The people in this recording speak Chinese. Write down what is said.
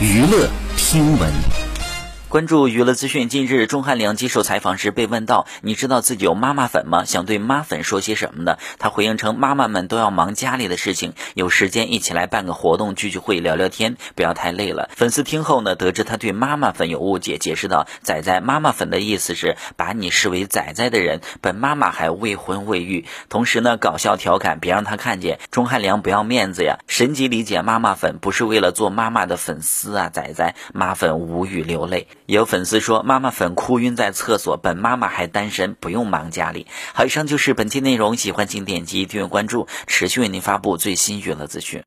娱乐听闻。关注娱乐资讯。近日，钟汉良接受采访时被问到：“你知道自己有妈妈粉吗？想对妈粉说些什么呢？”他回应称：“妈妈们都要忙家里的事情，有时间一起来办个活动、聚聚会、聊聊天，不要太累了。”粉丝听后呢，得知他对妈妈粉有误解，解释道：“仔仔，妈妈粉的意思是把你视为仔仔的人，本妈妈还未婚未育。”同时呢，搞笑调侃：“别让他看见。”钟汉良不要面子呀！神级理解妈妈粉不是为了做妈妈的粉丝啊！仔仔，妈粉无语流泪。有粉丝说：“妈妈粉哭晕在厕所，本妈妈还单身，不用忙家里。”好，以上就是本期内容，喜欢请点击订阅关注，持续为您发布最新娱乐资讯。